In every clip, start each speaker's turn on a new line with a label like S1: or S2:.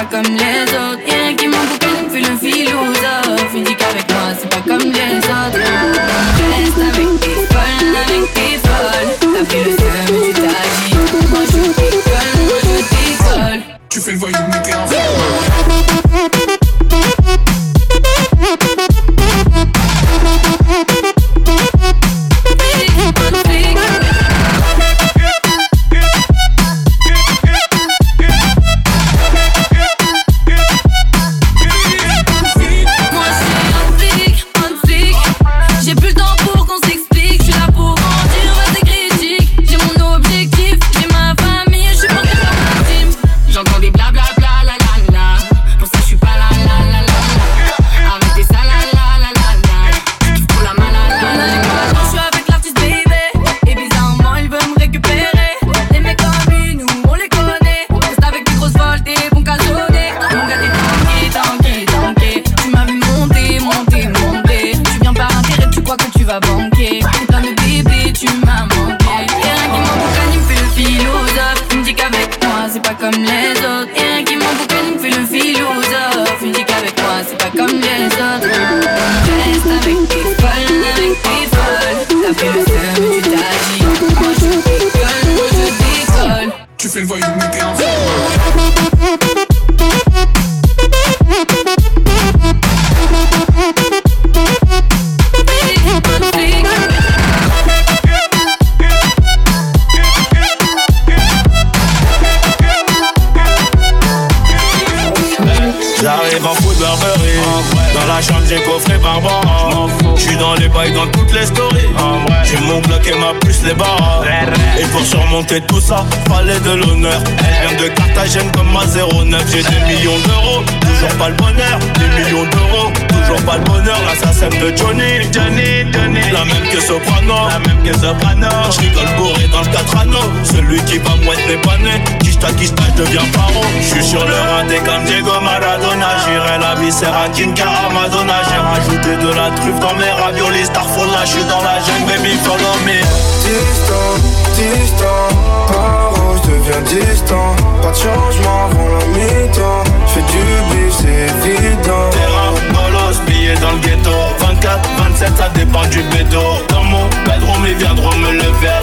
S1: pas comme les
S2: tout ça, fallait de l'honneur. Elle vient de Carthagène comme ma 09. J'ai des millions d'euros, toujours pas le bonheur. Des millions d'euros, toujours pas le bonheur. L'assassin de Johnny, Johnny, Johnny. La même que Soprano, la même que Soprano. Je rigole bourré dans le 4 anneaux. Celui qui va mouette n'est pas. Kishta, Kishta, je deviens paro. Je suis sur le raté comme Diego Maradona. J'irai la viscère à Kinka Madonna. J'ai rajouté de la truffe dans mes raviolis. Starfall là, je suis dans la jungle, baby, follow me.
S3: Distant, distant, paro, je deviens distant. Pas de changement avant la mi-temps. Fais du bif, c'est évident.
S2: Terrain, bolos, billets dans le ghetto. 24, 27, ça dépend du bédo. Dans mon bedroom, ils viendront me lever à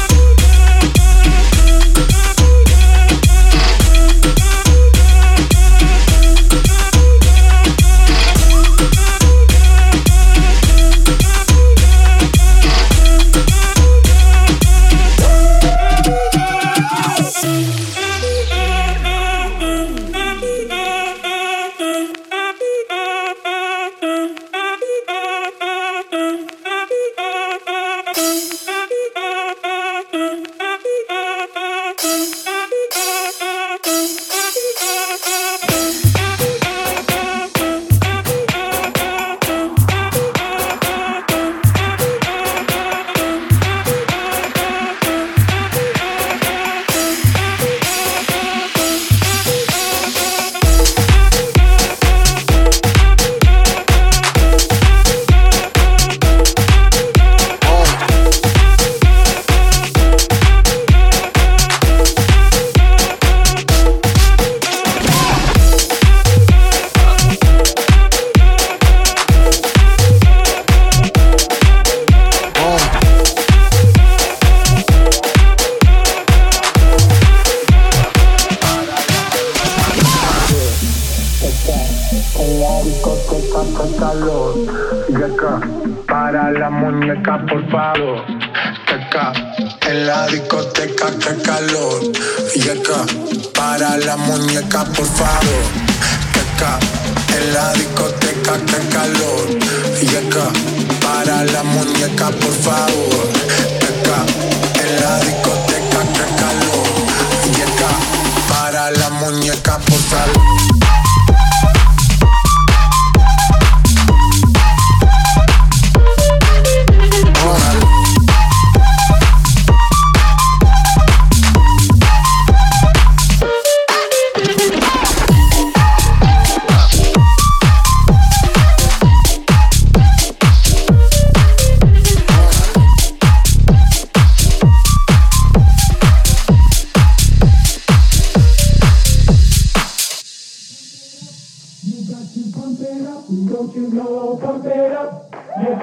S4: la muñeca por palo. Teca, en la discoteca que calor. Yeca, para la muñeca por favor. Teca, en la discoteca que calor. Yeca, para la
S5: muñeca por favor. Teca, en la discoteca que calor. Yeca, para la muñeca por favor.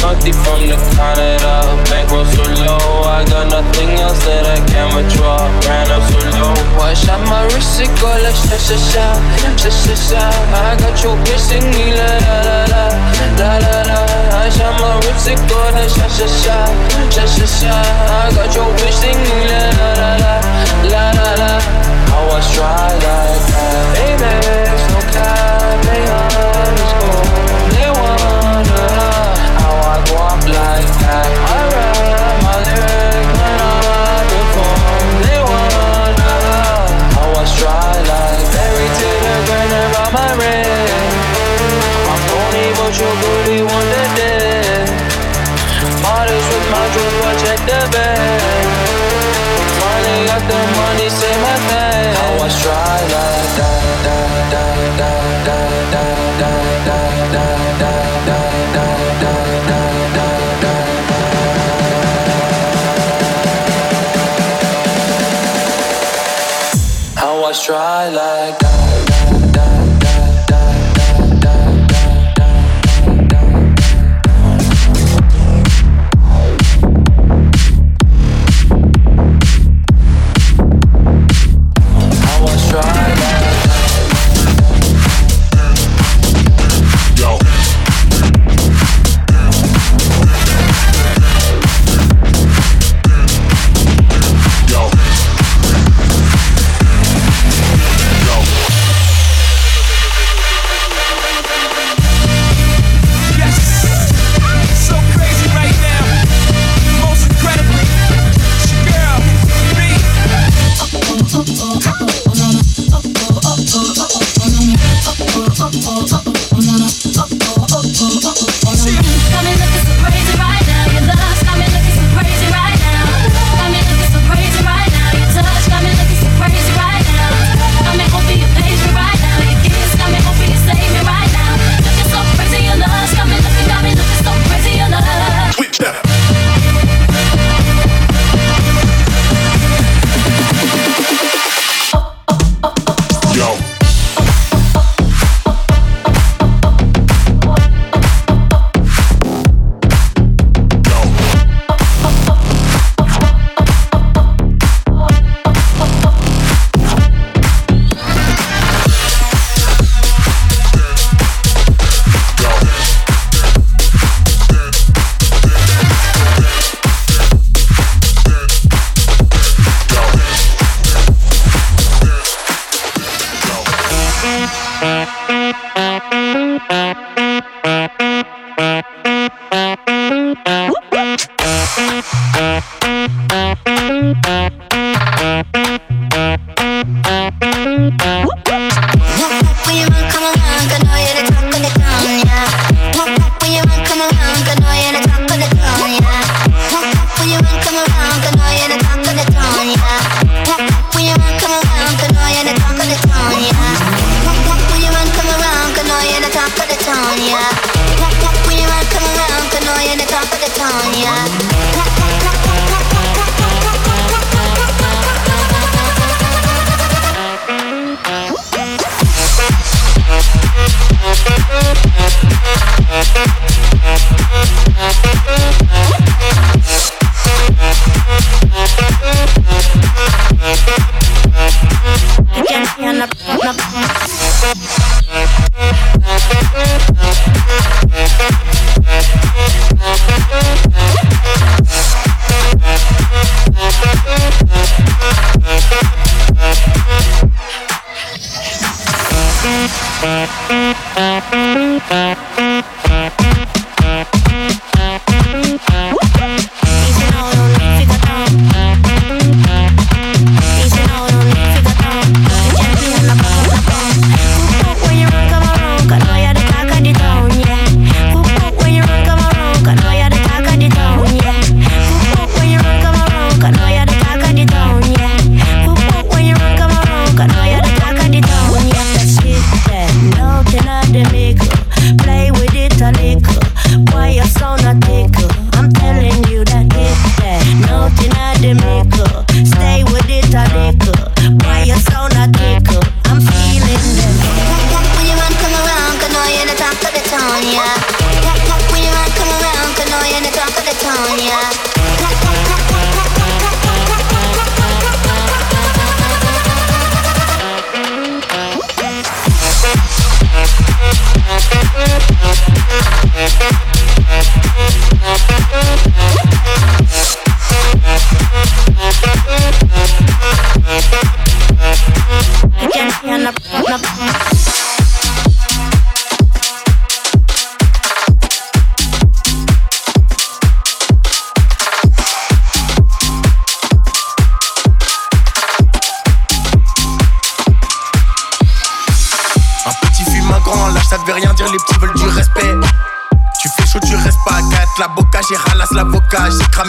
S6: Nothing from the Canada. Bankroll so low, I got nothing else that I can withdraw. Ran up so low, I shot my wrist, it go like sha sha sha, sha sha sha. I got your bitch singing la la la la, la la la. I shot my wrist, it go like sha sha sha, sha sha sha. I got your bitch singing la la la la, la la la. I was dry like that. Amex, no cap,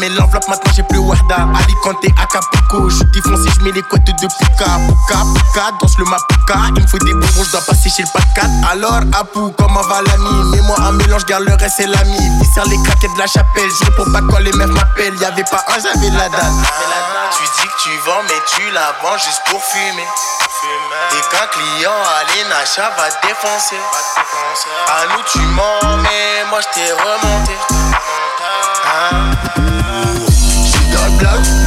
S6: fermé l'enveloppe, maintenant j'ai plus Wahda. Ali Kanté, Acapulco, je suis foncé, je mets les couettes de Puka. Puka, Puka, danse le Mapuka. Il me faut des bonbons, je dois passer
S7: chez le Pacat.
S8: Alors, Apu, comment va l'ami Mets-moi un mélange, garde le reste, c'est l'ami. Il sert les craquettes de la chapelle, je réponds pas quand les meufs m'appellent. Y'avait pas un, j'avais la date. Tu dis que tu vends, mais tu la vends juste pour fumer. Et qu'un client à l'achat va te défoncer. À nous, tu mens, mais moi, je t'ai remonté. Hein? got dans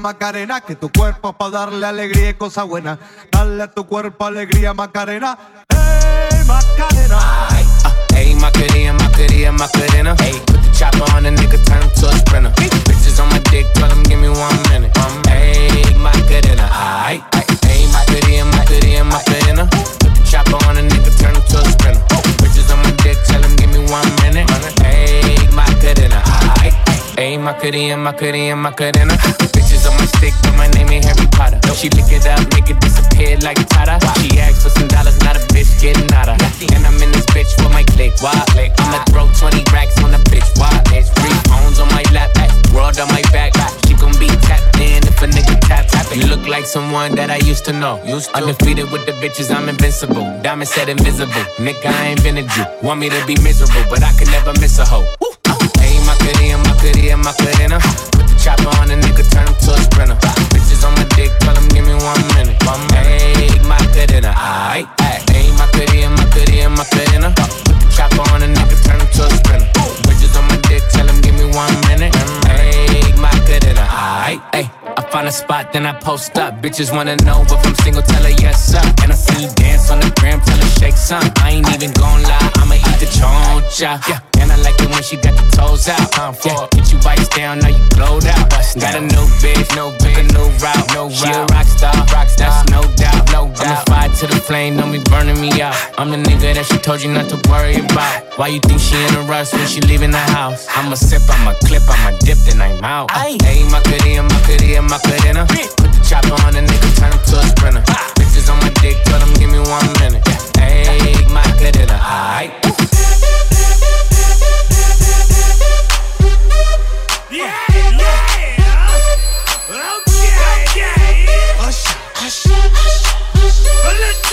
S9: Macarena, que tu cuerpo para darle alegría y cosa buena. Dale a tu cuerpo alegría, Macarena. Hey, Macarena.
S10: Hey, Macarena, Macarena, Macarena. Hey, put the chopper on a nigga, turn to a sprinter. Bitches on my dick, tell him give me one minute. Hey, Macarena. Ay, hey, Macarena, Macarena, Macarena. Put the chopper on a nigga, turn to a sprinter. Bitches on my dick, tell him give me one minute. Hey. Hey, Macarena, Macarena, Macarena Bitches on my stick, but my name ain't Harry Potter. She lick it up, make it disappear like Tata. She asked for some dollars, not a bitch getting out of. And I'm in this bitch for my click. Why? click. I'ma throw 20 racks on a bitch. Why? It's free phones on my lap, world on my back. She gon' be tapped in if a nigga tap tap it. You look like someone that I used to know. Used to. Undefeated with the bitches, I'm invincible. Diamond said invisible. Nigga, I ain't been a Jew. Want me to be miserable, but I can never miss a hoe. Hey, my cutie, my cutie, my cutie. Chopper on a nigga, turn him to a sprinter. Bitches on my dick, tell him give me one minute. One minute. my good in a aight, ayy. my goodie and my goodie and my good in a. Put the chopper on a nigga, turn him to a sprinter. Bitches on my dick, tell him give me one minute. Ayy, my good in a aight, ayy. I find a spot, then I post up. Bitches wanna know if I'm single, tell her yes, sir. And I see you dance on the gram, tell her shake some. I ain't even gon' lie, I'ma eat the choncha. Yeah. I like it when she got the toes out. Time for yeah. Get you bites down, now you blowed out. Got a new bitch, no bitch, a new route. No she route. a rock star, rock star. That's no doubt, no doubt. I'm a fire to the flame, don't be burning me out. I'm the nigga that she told you not to worry about. Why you think she in a rush when she leaving the house? I'm a sip, I'm a clip, I'm a dip, then I'm out. Hey, my goodie, my goodie, my goodie. Put the chopper on a nigga, turn him to a sprinter. Ah. Bitches on my dick, tell them give me one minute. Hey, my goodie, aight.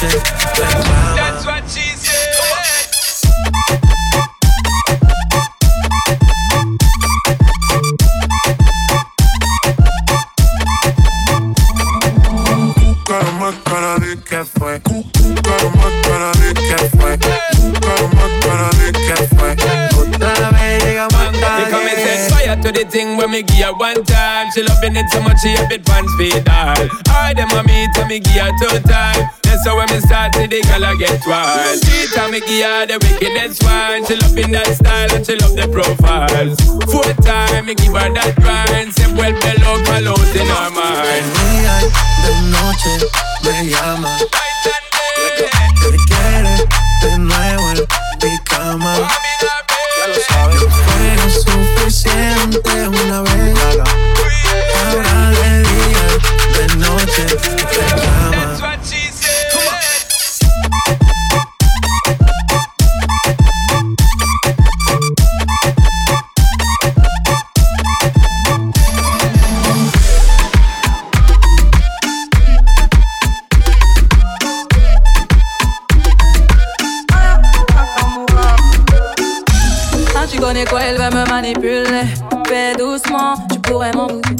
S11: de
S12: when me give her one time. She loving it so much she a bit pants feed all. I them a meet and me give her two time. That's how when me start to the I get wild. Three time me give her the wickedest one. She loving that style and she love the profiles. Four time me give her that grind. Say well below colors in her mind.
S11: día de noche me llama. Te quiere de nuevo en mi cama. Suficiente una vez. Ahora de día, de noche, te llama.
S12: That's what she said.
S1: Tu connais quoi, elle va me manipuler. Fais doucement, tu pourrais m'en douter.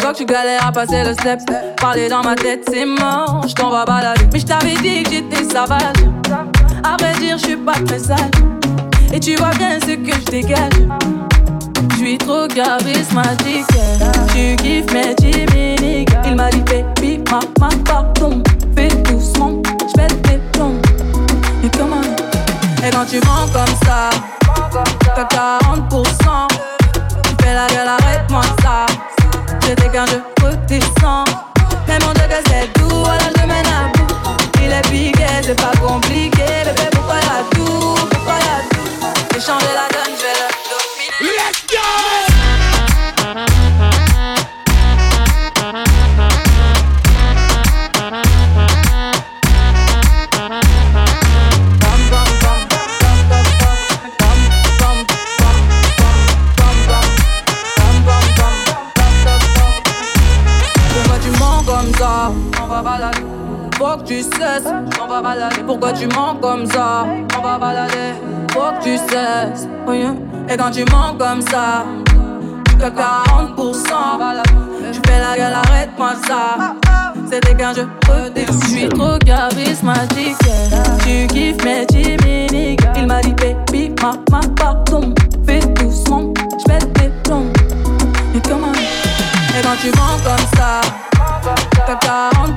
S1: Vois que tu galères à passer le step. Parler dans ma tête, c'est mort. Je t'en vais balader. Mais je t'avais dit que j'étais sauvage. À vrai dire, je suis pas très sage. Et tu vois bien ce que je dégage. Je suis trop charismatique. Tu kiffes mes chimiques. Il m'a dit, baby, ma, ma, pardon. Fais doucement, je pète tes plombs. Mais comment? Et quand tu mens comme ça, t'as 40%. La gueule, arrête-moi ça. J'étais qu'un jeu redescends. Mais mon Dieu, que c'est doux, alors je mène à bout. Il est piqué, c'est pas compliqué. Pourquoi tu mens comme ça? On va balader. Faut que tu cesses. Et quand tu mens comme ça, tu as 40%. Tu fais la gueule, arrête-moi ça. C'était qu'un jeu Je suis trop charismatique. Tu kiffes mes chimiques. Il m'a dit, baby, ma, ma, pardon. Fais doucement, j'pète tes plombs. Et quand tu mens comme ça, t'as 40%.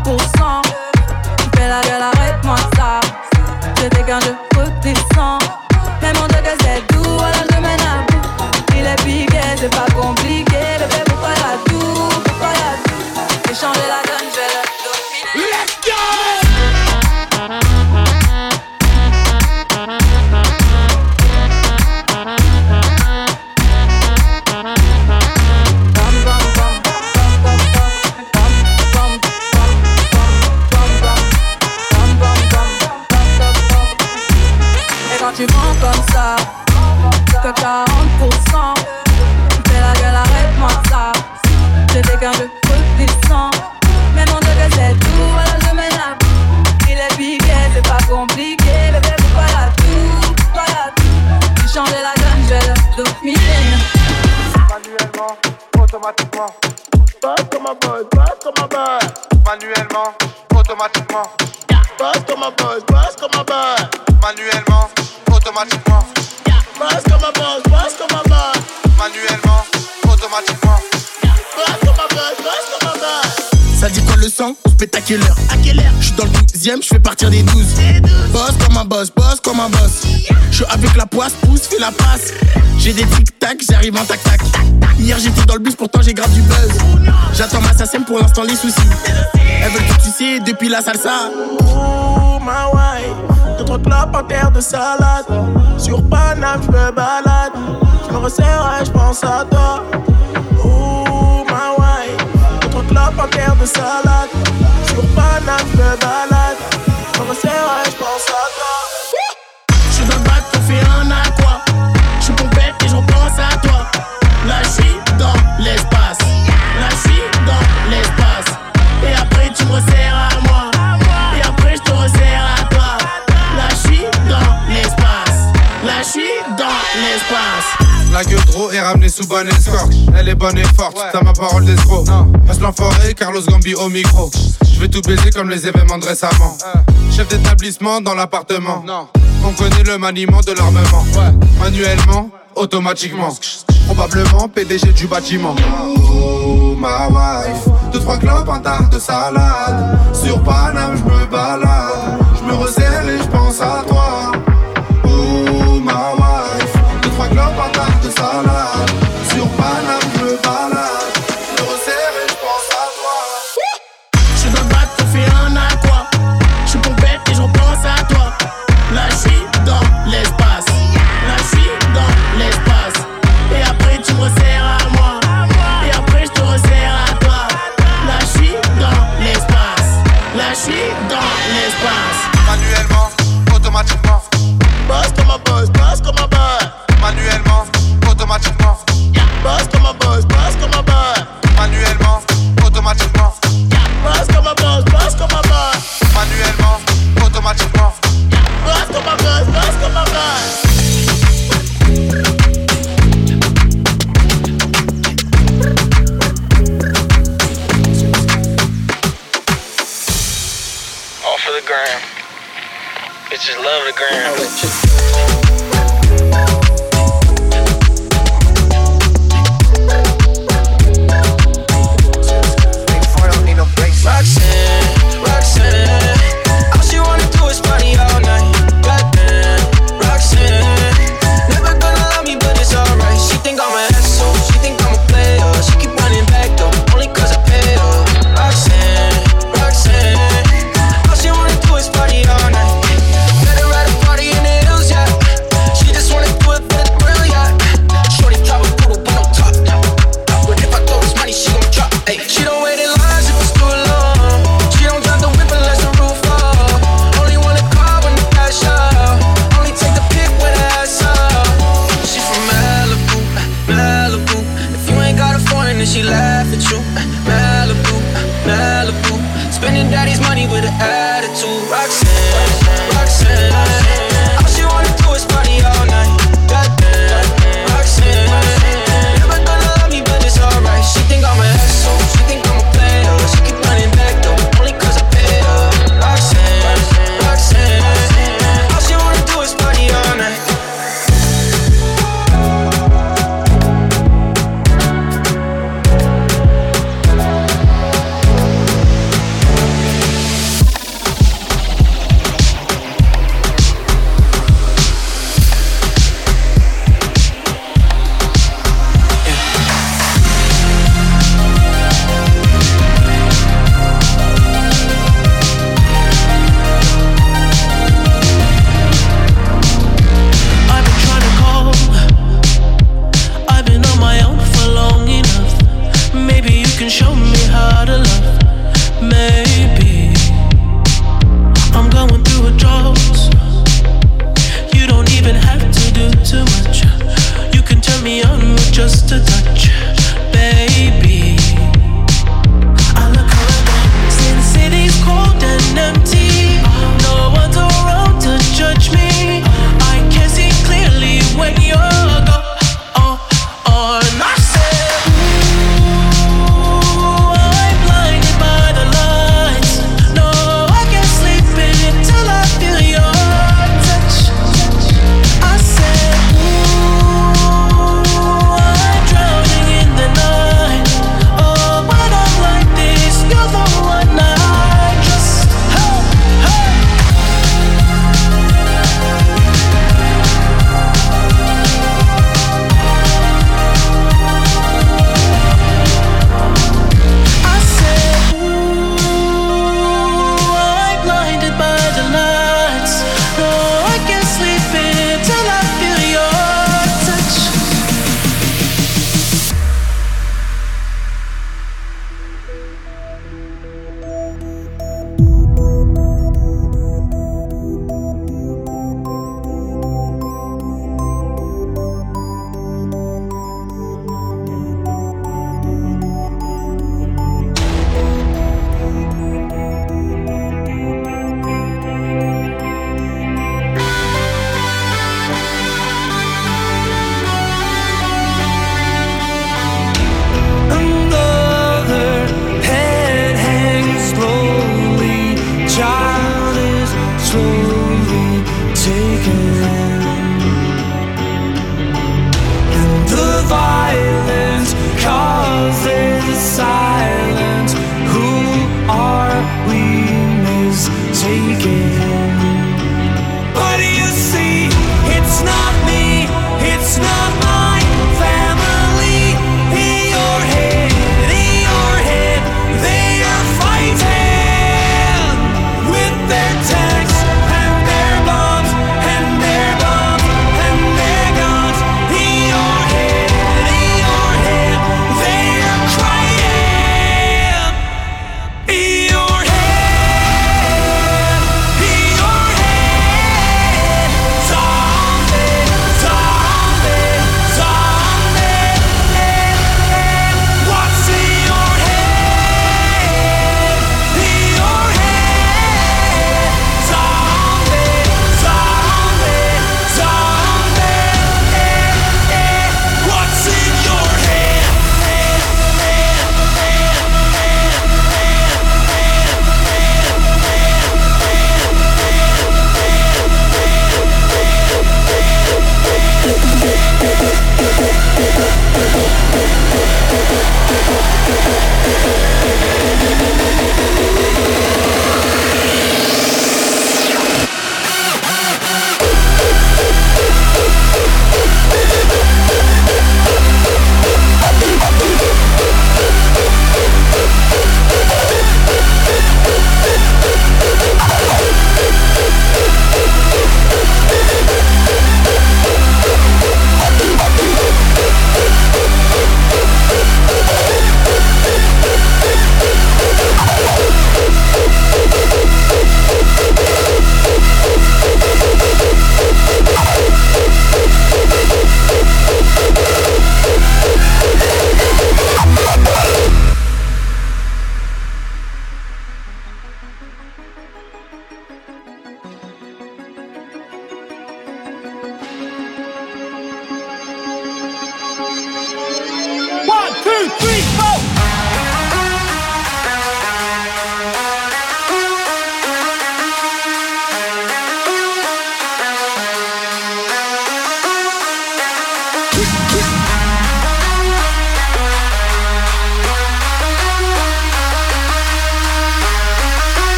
S1: J'ai
S8: des tic-tac, j'arrive en tac-tac Hier j'étais dans le bus, pourtant j'ai grave du buzz J'attends ma SACEM pour l'instant les soucis Elles veulent que tu depuis la salsa
S13: Oh ma deux trois clopes en terre de salade. Sur Paname, je me balade. Je me resserre je pense à toi. Oh ma wife, deux trois clopes en terre de salade. Sur Paname, je me balade. Je me resserre je pense à toi.
S8: Pedro est ramené
S14: sous bonne escorte. Elle est bonne et forte, ouais. t'as ma parole d'escroc. Passe l'enfoiré, Carlos Gambi au micro. Je vais tout baiser comme les événements de récemment. Chef d'établissement dans l'appartement. On connaît le maniement de l'armement. Manuellement, automatiquement. Probablement PDG du bâtiment. Oh, ma wife. Deux, trois clopes, un tarte de salade. Sur Paname, je me balade. Je me resserre et je pense à toi.
S10: bitches love the
S15: ground.